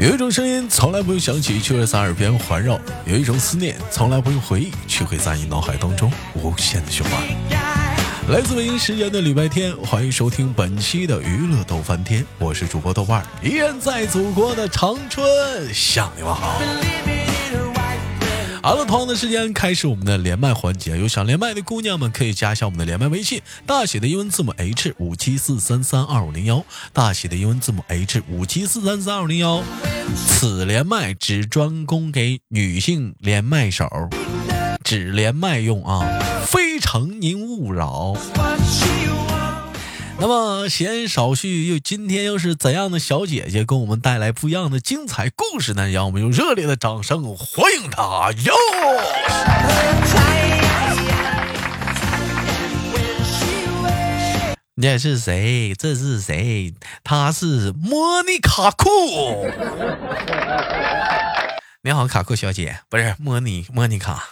有一种声音从来不用响起，却会在耳边环绕；有一种思念从来不用回忆，却会在你脑海当中无限的循环。来自北京时间的礼拜天，欢迎收听本期的娱乐逗翻天，我是主播豆瓣，依然在祖国的长春向你们好。好了，同样的时间开始我们的连麦环节。有想连麦的姑娘们可以加一下我们的连麦微信，大写的英文字母 H 五七四三三二五零幺，大写的英文字母 H 五七四三三二五零幺。此连麦只专供给女性连麦手，只连麦用啊，非诚您勿扰。那么闲言少叙，又今天又是怎样的小姐姐给我们带来不一样的精彩故事呢？让我们用热烈的掌声欢迎她哟！这是谁？这是谁？他是莫妮卡库。你好，卡库小姐，不是莫妮，莫妮卡。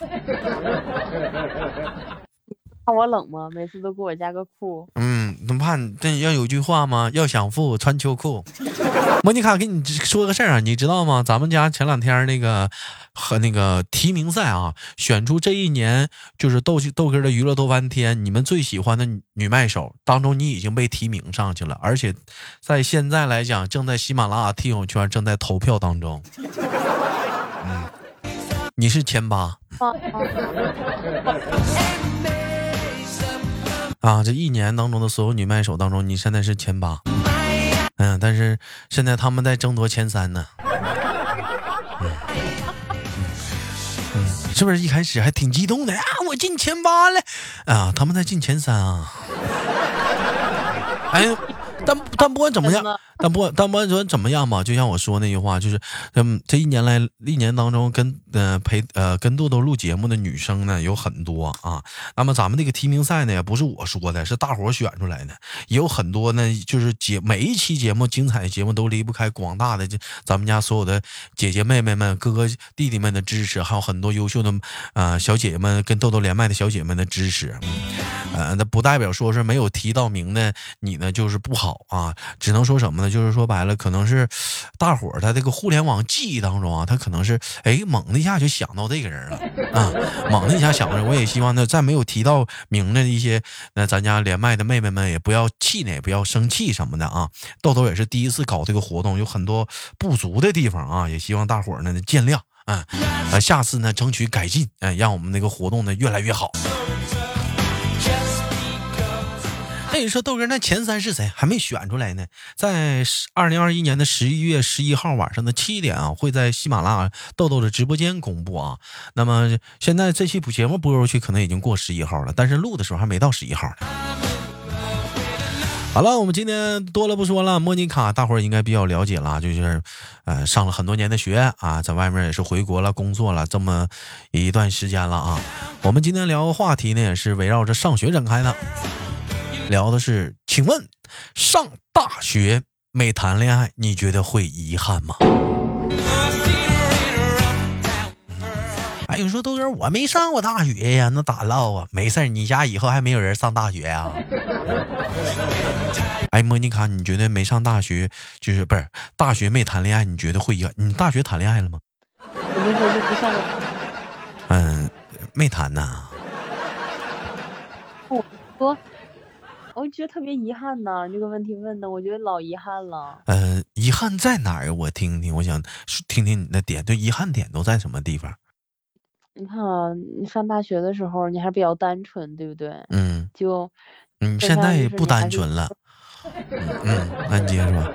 怕我冷吗？每次都给我加个裤。嗯，么怕你这要有句话吗？要想富，穿秋裤。莫妮卡，给你说个事儿啊，你知道吗？咱们家前两天那个和那个提名赛啊，选出这一年就是豆豆哥的娱乐豆翻天，你们最喜欢的女麦手当中，你已经被提名上去了，而且在现在来讲，正在喜马拉雅听友圈正在投票当中。嗯，你是前八。啊，这一年当中的所有女麦手当中，你现在是前八，嗯，但是现在他们在争夺前三呢，嗯，是不是一开始还挺激动的啊？我进前八了，啊，他们在进前三啊，哎。但但不管怎么样，但不管但不管怎么样吧，就像我说那句话，就是，嗯，这一年来一年当中跟呃陪呃跟豆豆录节目的女生呢有很多啊。那么咱们这个提名赛呢也不是我说的，是大伙选出来的，也有很多呢，就是节每一期节目精彩的节目都离不开广大的这咱们家所有的姐姐妹妹们、哥哥弟弟们的支持，还有很多优秀的啊小姐姐们跟豆豆连麦的小姐们的支持。呃，那不代表说是没有提到名的你呢就是不好。啊，只能说什么呢？就是说白了，可能是大伙儿他这个互联网记忆当中啊，他可能是哎猛的一下就想到这个人了啊，猛的一下想到。我也希望呢，在没有提到名的一些那咱家连麦的妹妹们也不要气馁，不要生气什么的啊。豆豆也是第一次搞这个活动，有很多不足的地方啊，也希望大伙儿呢见谅啊，下次呢争取改进，哎，让我们那个活动呢越来越好。所以说豆哥，那前三是谁？还没选出来呢。在二零二一年的十一月十一号晚上的七点啊，会在喜马拉雅豆豆的直播间公布啊。那么现在这期节目播出去，可能已经过十一号了，但是录的时候还没到十一号呢。好了，我们今天多了不说了。莫妮卡，大伙儿应该比较了解了，就是呃上了很多年的学啊，在外面也是回国了，工作了这么一段时间了啊。我们今天聊的话题呢，也是围绕着上学展开的。聊的是，请问上大学没谈恋爱，你觉得会遗憾吗？哎，你说豆哥，我没上过大学呀，那咋唠啊？没事你家以后还没有人上大学呀？哎，莫妮卡，你觉得没上大学就是不是大学没谈恋爱，你觉得会遗憾？你大学谈恋爱了吗？嗯，没谈呐。我说。我觉得特别遗憾呢，这个问题问的，我觉得老遗憾了。呃，遗憾在哪儿？我听听，我想听听你的点，对，遗憾点都在什么地方？你看啊，你上大学的时候，你还比较单纯，对不对？嗯。就，你，现在也不单纯了。嗯，那你接着说。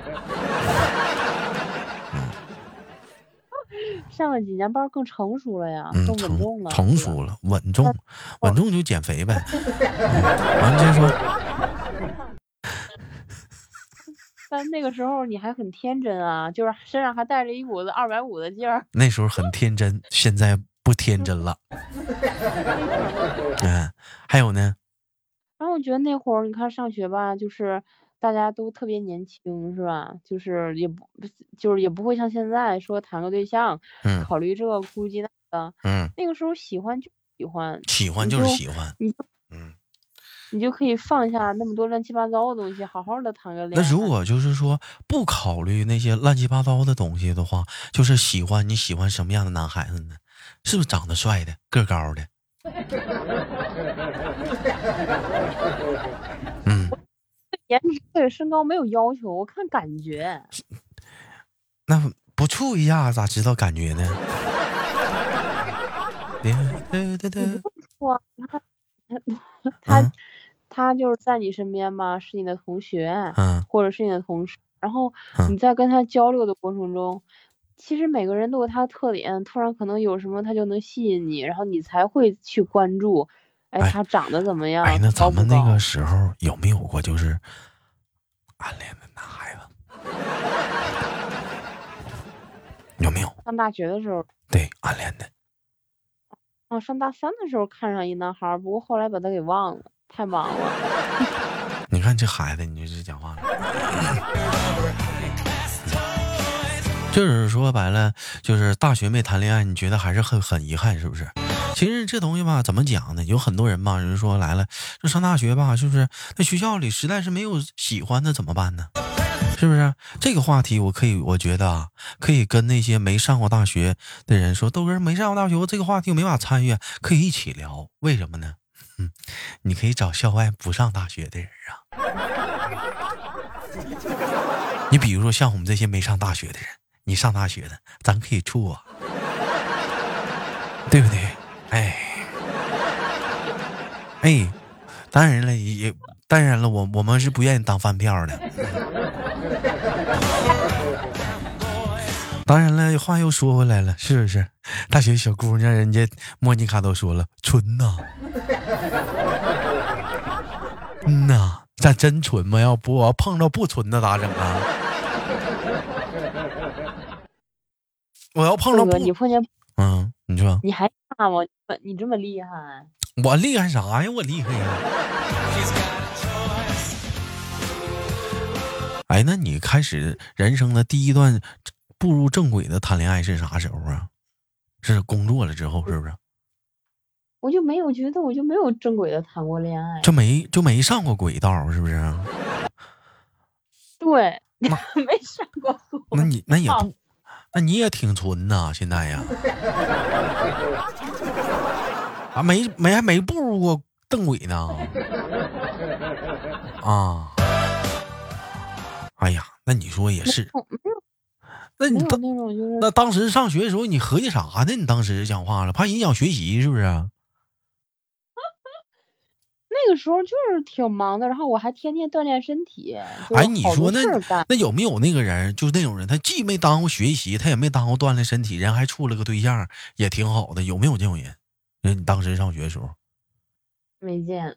上了几年班更成熟了呀，更稳重了。成熟了，稳重，稳重就减肥呗。完，接着说。但那个时候你还很天真啊，就是身上还带着一股子二百五的劲儿。那时候很天真，现在不天真了。嗯，还有呢。然后我觉得那会儿你看上学吧，就是。大家都特别年轻，是吧？就是也不，就是也不会像现在说谈个对象，考虑这个顾及那个。嗯，那个时候喜欢就喜欢，喜欢就是喜欢。你就可以放下那么多乱七八糟的东西，好好的谈个恋爱。那如果就是说不考虑那些乱七八糟的东西的话，就是喜欢你喜欢什么样的男孩子呢？是不是长得帅的、个高的？嗯，颜值对身高没有要求，我看感觉。那不处一下咋知道感觉呢？对 对对，不 他他他就是在你身边吧，是你的同学，嗯，或者是你的同事，然后你在跟他交流的过程中，其实每个人都有他的特点，突然可能有什么他就能吸引你，然后你才会去关注，哎，他长得怎么样？哎，那咱们那个时候有没有过就是暗恋的男孩子？有没有？上大学的时候。对，暗恋的。哦，上大三的时候看上一男孩，不过后来把他给忘了，太忙了。你看这孩子，你这讲话。就是说白了，就是大学没谈恋爱，你觉得还是很很遗憾，是不是？其实这东西吧，怎么讲呢？有很多人吧，人说来了，就上大学吧，是不是？那学校里实在是没有喜欢的，怎么办呢？是不是这个话题？我可以，我觉得啊，可以跟那些没上过大学的人说，豆哥没上过大学，这个话题我没法参与，可以一起聊。为什么呢？嗯，你可以找校外不上大学的人啊。你比如说像我们这些没上大学的人，你上大学的，咱可以处啊，对不对？哎，哎，当然了，也当然了，我我们是不愿意当饭票的。当然了，话又说回来了，是不是？大学小姑娘，人家莫妮卡都说了，纯呐。嗯呐，咱真纯吗？要不我要碰着不纯的咋整啊？我要碰着不，你碰见嗯，你说你还怕吗？你这么厉害？我厉害啥呀？我厉害呀！哎，那你开始人生的第一段？步入正轨的谈恋爱是啥时候啊？是工作了之后，是不是？我就没有觉得，我就没有正轨的谈过恋爱，就没就没上过轨道，是不是？对，没上过。那你那也不，那你也挺纯呐，现在呀。啊，没没还没步入过正轨呢。啊。哎呀，那你说也是。那你当那当时上学的时候，你合计啥呢？你当时讲话了，怕影响学习是不是？那个时候就是挺忙的，然后我还天天锻炼身体。哎，你说那那有没有那个人，就是那种人，他既没耽误学习，他也没耽误锻炼身体，人还处了个对象，也挺好的。有没有这种人？你当时上学的时候没见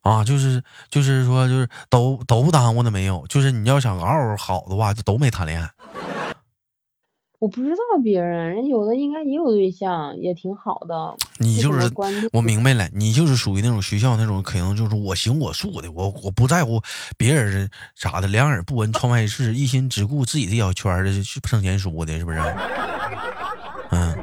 啊？就是就是说，就是都都不耽误的没有。就是你要想嗷嗷好的话，就都没谈恋爱。我不知道别人，人有的应该也有对象，也挺好的。你就是我明白了，你就是属于那种学校那种，可能就是我行我素的，我我不在乎别人啥的，两耳不闻窗外事，一心只顾自己的小圈的去挣钱书的，是不是？嗯，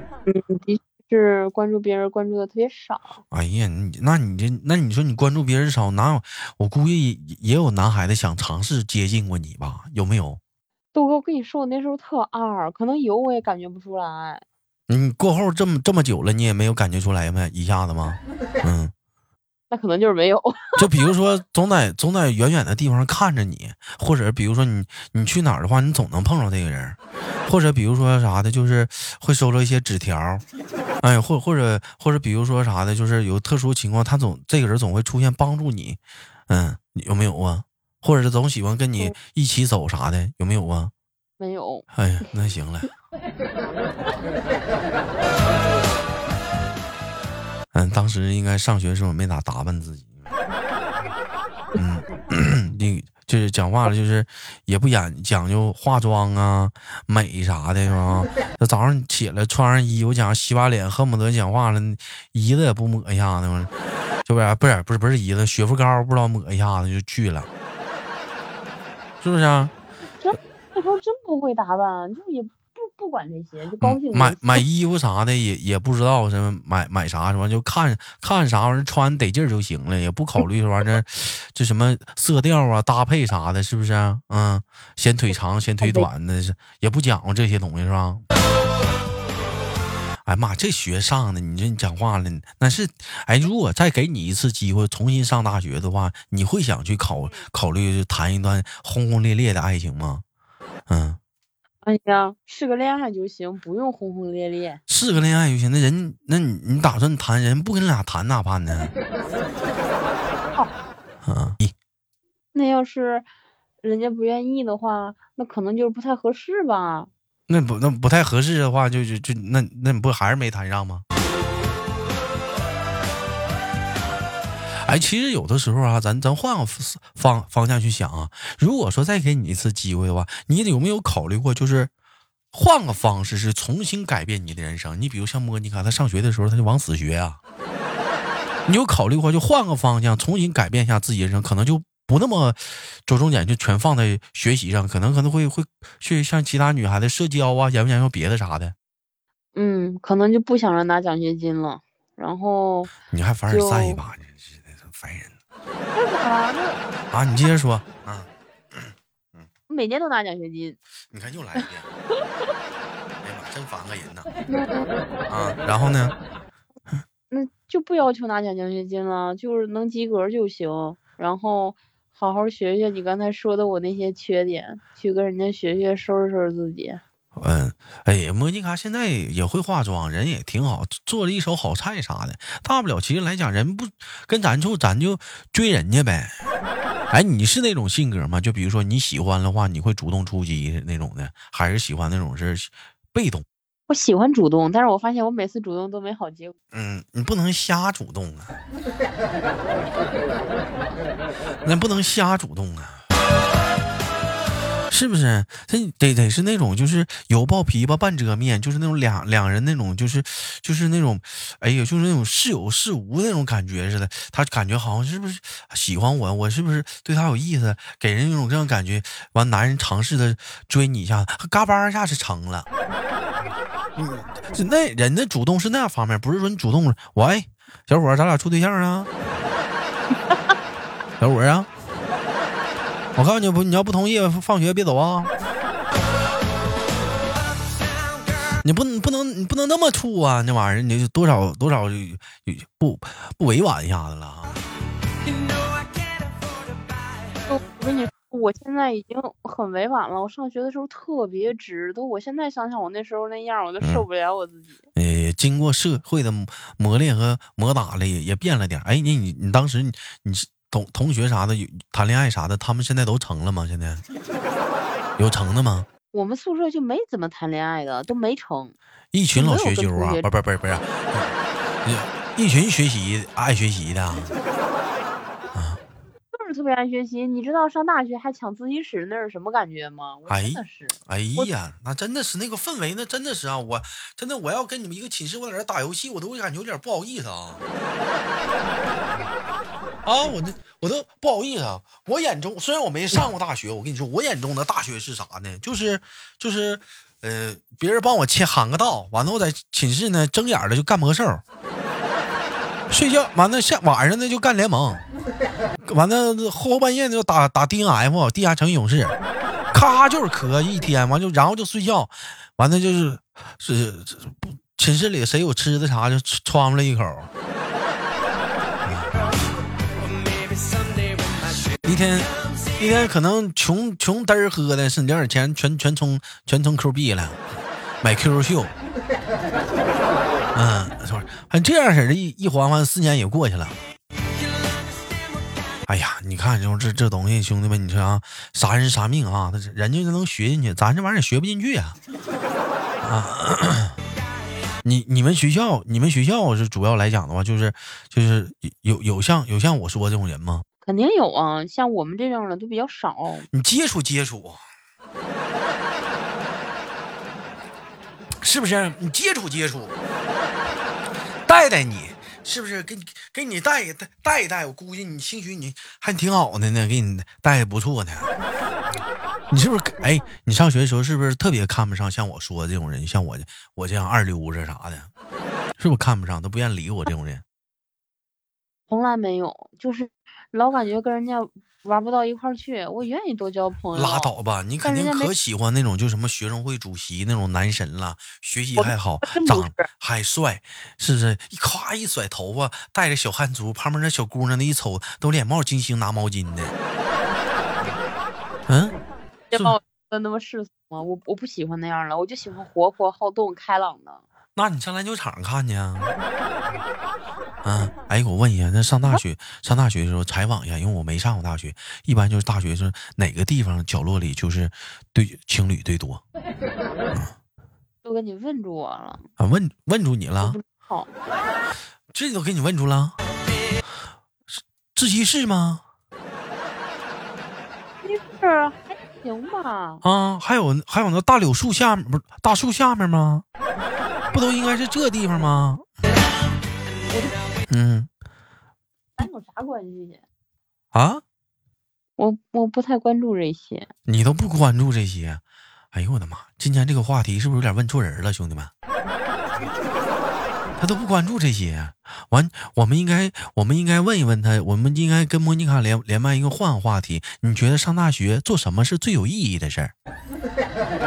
的确是关注别人关注的特别少。哎呀，你那你这那你说你关注别人少，哪有？我估计也有男孩子想尝试接近过你吧？有没有？豆哥，我跟你说，我那时候特二，可能有我也感觉不出来。你过后这么这么久了，你也没有感觉出来吗？一下子吗？嗯，那可能就是没有。就比如说，总在总在远远的地方看着你，或者比如说你你去哪儿的话，你总能碰上这个人，或者比如说啥的，就是会收到一些纸条，哎，或或者或者比如说啥的，就是有特殊情况，他总这个人总会出现帮助你，嗯，有没有啊？或者是总喜欢跟你一起走啥的，有没有啊？没有。哎呀，那行了。嗯，当时应该上学的时候没咋打扮自己。嗯，你就是讲话了，就是也不演讲究化妆啊、美啥的，是吧？这早上起来穿上衣服，讲洗把脸，恨不得讲话了，姨子也不抹一下子吗？是不是？不是，不是，不是衣子，雪肤膏不知道抹一下子就去了。是不是啊？真那时候真不会打扮，就也不不管这些，就高兴。买买衣服啥的也也不知道什么买买啥什么，就看看啥玩意儿穿得劲儿就行了，也不考虑这玩意儿这什么色调啊搭配啥的，是不是？啊嗯，显腿长 显腿短的是也不讲究这些东西是吧？哎妈，这学上的，你这你讲话了，那是哎，如果再给你一次机会重新上大学的话，你会想去考考虑谈一段轰轰烈烈的爱情吗？嗯。哎呀，是个恋爱就行，不用轰轰烈烈。是个恋爱就行，那人，那你你打算谈人不跟你俩谈咋办呢？啊，那要是人家不愿意的话，那可能就是不太合适吧。那不那不太合适的话，就就就那那你不还是没谈上吗？哎，其实有的时候啊，咱咱换个方方向去想啊。如果说再给你一次机会的话，你有没有考虑过，就是换个方式，是重新改变你的人生？你比如像莫妮卡，她上学的时候，她就往死学啊。你有考虑过，就换个方向，重新改变一下自己人生，可能就不那么着重点就全放在学习上，可能可能会会去像其他女孩子社交啊，研不研究别的啥的。嗯，可能就不想着拿奖学金了，然后你还凡尔赛一把呢。烦人！那咋了？啊，你接着说啊。嗯，每年都拿奖学金。你看又来一遍。哎呀妈，真烦个人呐！啊，然后呢？那就不要求拿奖奖学金了，就是能及格就行。然后好好学学你刚才说的我那些缺点，去跟人家学学，收拾收拾自己。嗯，哎呀，莫妮卡现在也会化妆，人也挺好，做了一手好菜啥的。大不了其实来讲，人不跟咱处，咱就追人家呗。哎，你是那种性格吗？就比如说你喜欢的话，你会主动出击那种的，还是喜欢那种是被动？我喜欢主动，但是我发现我每次主动都没好结果。嗯，你不能瞎主动啊，那不能瞎主动啊。是不是？这得得是那种，就是有抱琵琶半遮面，就是那种两两人那种，就是就是那种，哎呀，就是那种似有似无那种感觉似的。他感觉好像是不是喜欢我？我是不是对他有意思？给人一种这样感觉。完，男人尝试的追你一下，嘎巴一下是成了。嗯，那人的主动是那样方面，不是说你主动。喂，小伙，咱俩处对象啊？小伙啊？我告诉你不，你要不同意，放学别走啊！你不不能你不能那么处啊！那玩意儿你多少多少不不委婉一下子了。我跟你说，我现在已经很委婉了。我上学的时候特别直，都我现在想想我那时候那样，我都受不了我自己。哎，经过社会的磨练和磨打了，也也变了点。哎，你你你当时你你是。同同学啥的有谈恋爱啥的，他们现在都成了吗？现在有成的吗？我们宿舍就没怎么谈恋爱的，都没成。一群老学究啊，不不不不是，一群学习爱学习的是特别爱学习。你知道上大学还抢自习室那是什么感觉吗？真的是，哎呀，那真的是那个氛围，那真的是啊，我真的我要跟你们一个寝室，我在这打游戏，我都会感觉有点不好意思啊。啊，我这我都不好意思啊！我眼中虽然我没上过大学，我跟你说，我眼中的大学是啥呢？就是就是，呃，别人帮我切喊个道，完了我在寝室呢睁眼的就干魔兽，睡觉完了下晚上呢就干联盟，完了后半夜就打打 D N F 地下城勇士，咔就是磕一天，完就然后就睡觉，完了就是是寝室里谁有吃的啥就穿了一口。一天，一天可能穷穷嘚儿喝的，剩点钱全全充全充 Q 币了，买 QQ 秀。嗯，还这样式的，一一缓缓四年也过去了。哎呀，你看，就这这东西，兄弟们，你说啊，啥人啥命啊？他人家就能学进去，咱这玩意儿学不进去啊。啊，你你们学校，你们学校是主要来讲的话，就是就是有有像有像我说这种人吗？肯定有啊，像我们这种的都比较少。你接触接触，是不是？你接触接触，带带你，是不是？给你给你带带带一带，我估计你兴许你还挺好的呢，给你带的不错呢。你是不是？哎，你上学的时候是不是特别看不上像我说的这种人？像我我这样二流子啥的，是不是看不上？都不愿意理我这种人？从来没有，就是老感觉跟人家玩不到一块去。我愿意多交朋友。拉倒吧，你肯定可喜欢那种就什么学生会主席那种男神了，学习还好，长还帅，是不是？一夸一甩头发，带着小汗珠，旁边那小姑娘那一瞅都脸冒金星拿毛巾的。嗯，别把我的那么世俗吗？我我不喜欢那样的，我就喜欢活泼好动开朗的。那你上篮球场看去啊？嗯，哎，我问一下，那上大学上大学的时候采访一下，因为我没上过大学，一般就是大学是哪个地方角落里就是对情侣最多？都给你问住我了啊？问问住你了？好，这都给你问住了？自习室吗？是还行吧？啊，还有还有那大柳树下面不是大树下面吗？不都应该是这地方吗？嗯，咱有啥关系？啊？我我不太关注这些。你都不关注这些？哎呦我的妈！今天这个话题是不是有点问错人了，兄弟们？他都不关注这些。完，我们应该我们应该问一问他，我们应该跟莫妮卡连连麦一个换话题。你觉得上大学做什么是最有意义的事儿？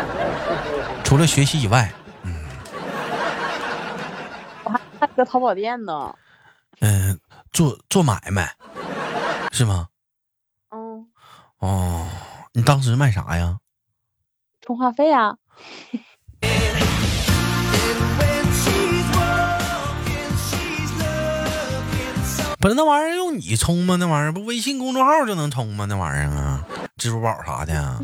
除了学习以外。嗯，我还开个淘宝店呢，嗯，做做买卖是吗？嗯。哦，你当时卖啥呀？充话费啊。不是那玩意儿用你充吗？那玩意儿不微信公众号就能充吗？那玩意儿啊，支付宝啥的。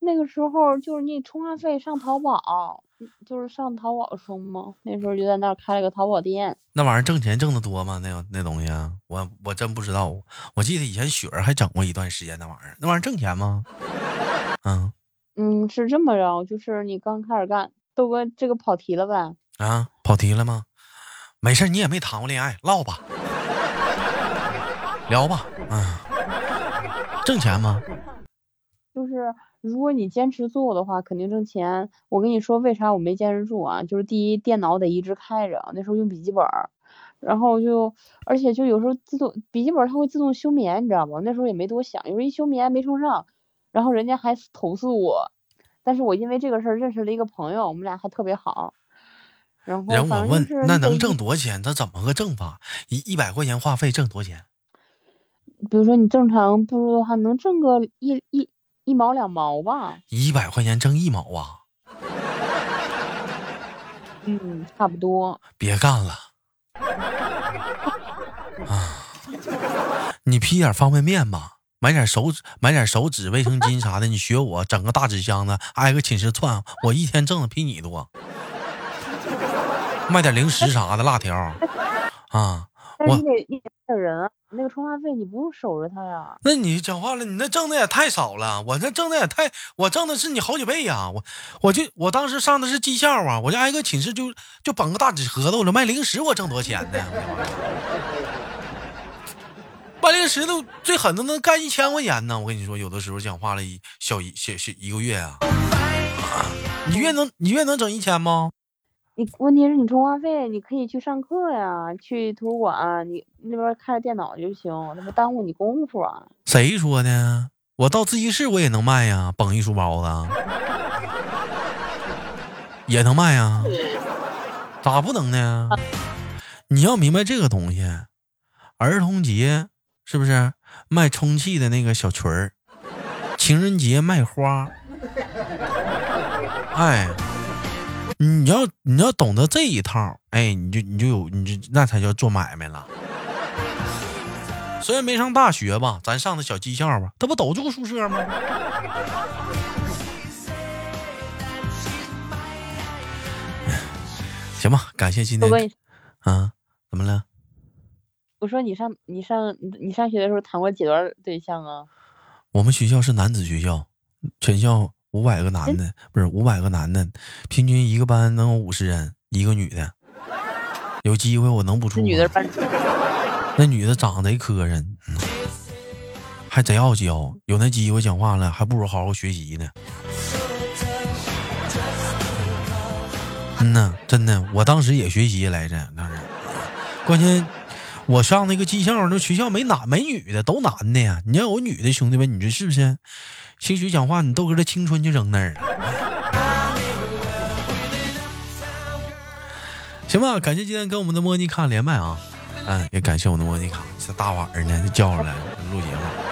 那个时候就是你充话费上淘宝。就是上淘宝充吗？那时候就在那儿开了个淘宝店。那玩意儿挣钱挣得多吗？那那东西，我我真不知道。我记得以前雪儿还整过一段时间那玩意儿。那玩意儿挣钱吗？嗯嗯，是这么着，就是你刚开始干，豆哥这个跑题了呗？啊，跑题了吗？没事，你也没谈过恋爱，唠吧，聊吧。嗯，挣钱吗？就是。如果你坚持做的话，肯定挣钱。我跟你说，为啥我没坚持住啊？就是第一，电脑得一直开着，那时候用笔记本，然后就，而且就有时候自动笔记本它会自动休眠，你知道吗？那时候也没多想，有时候一休眠没充上，然后人家还投诉我，但是我因为这个事儿认识了一个朋友，我们俩还特别好。然后人我问，那能挣多少钱？他怎么个挣法？一一百块钱话费挣多少钱？比如说你正常步入的话，能挣个一一。一毛两毛吧，一百块钱挣一毛啊？嗯，差不多。别干了啊！你批点方便面吧，买点手纸，买点手纸、卫生巾啥的。你学我，整个大纸箱子，挨个寝室窜，我一天挣的比你多。卖点零食啥的，辣条啊。你得你得人啊，那个充话费你不用守着他呀。那你讲话了，你那挣的也太少了，我那挣的也太，我挣的是你好几倍呀。我我就我当时上的是技校啊，我就挨个寝室就就绑个大纸盒子，我这卖零食我挣多少钱呢？卖零食都最狠的能干一千块钱呢。我跟你说，有的时候讲话了一小一小小一个月啊，你月能你月能整一千吗？你问题是你充话费，你可以去上课呀，去图书馆，你那边开着电脑就行，那不耽误你功夫啊？谁说的？我到自习室我也能卖呀，绑一书包子，也能卖呀，咋不能呢？你要明白这个东西，儿童节是不是卖充气的那个小裙儿？情人节卖花，哎。你要你要懂得这一套，哎，你就你就有你就那才叫做买卖了。虽然没上大学吧，咱上的小技校吧，他不都住宿舍吗？行吧，感谢今天。啊，怎么了？我说你上你上你上学的时候谈过几段对象啊？我们学校是男子学校，全校。五百个男的不是五百个男的，平均一个班能有五十人，一个女的。有机会我能不出？女的班那女的长得贼磕碜，还贼傲娇，有那机会讲话了，还不如好好学习呢。嗯呐，真的，我当时也学习来着，当时，关键我上那个技校，那学校没男没女的，都男的呀。你要有女的兄弟们，你说是不是？兴许讲话，你豆哥的青春就扔那儿了。行吧，感谢今天跟我们的莫妮卡连麦啊，嗯，也感谢我的莫妮卡，这大晚上呢就叫上来录节目。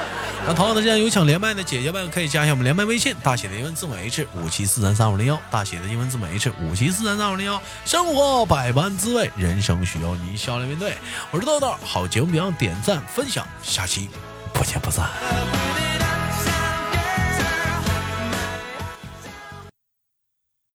那同样的，这样有想连麦的姐姐们，可以加一下我们连麦微信，大写的英文字母 H 五七四三三五零幺，大写的英文字母 H 五七四三三五零幺。生活百般滋味，人生需要你笑来面对。我是豆豆，好节目别忘点赞分享，下期不见不散。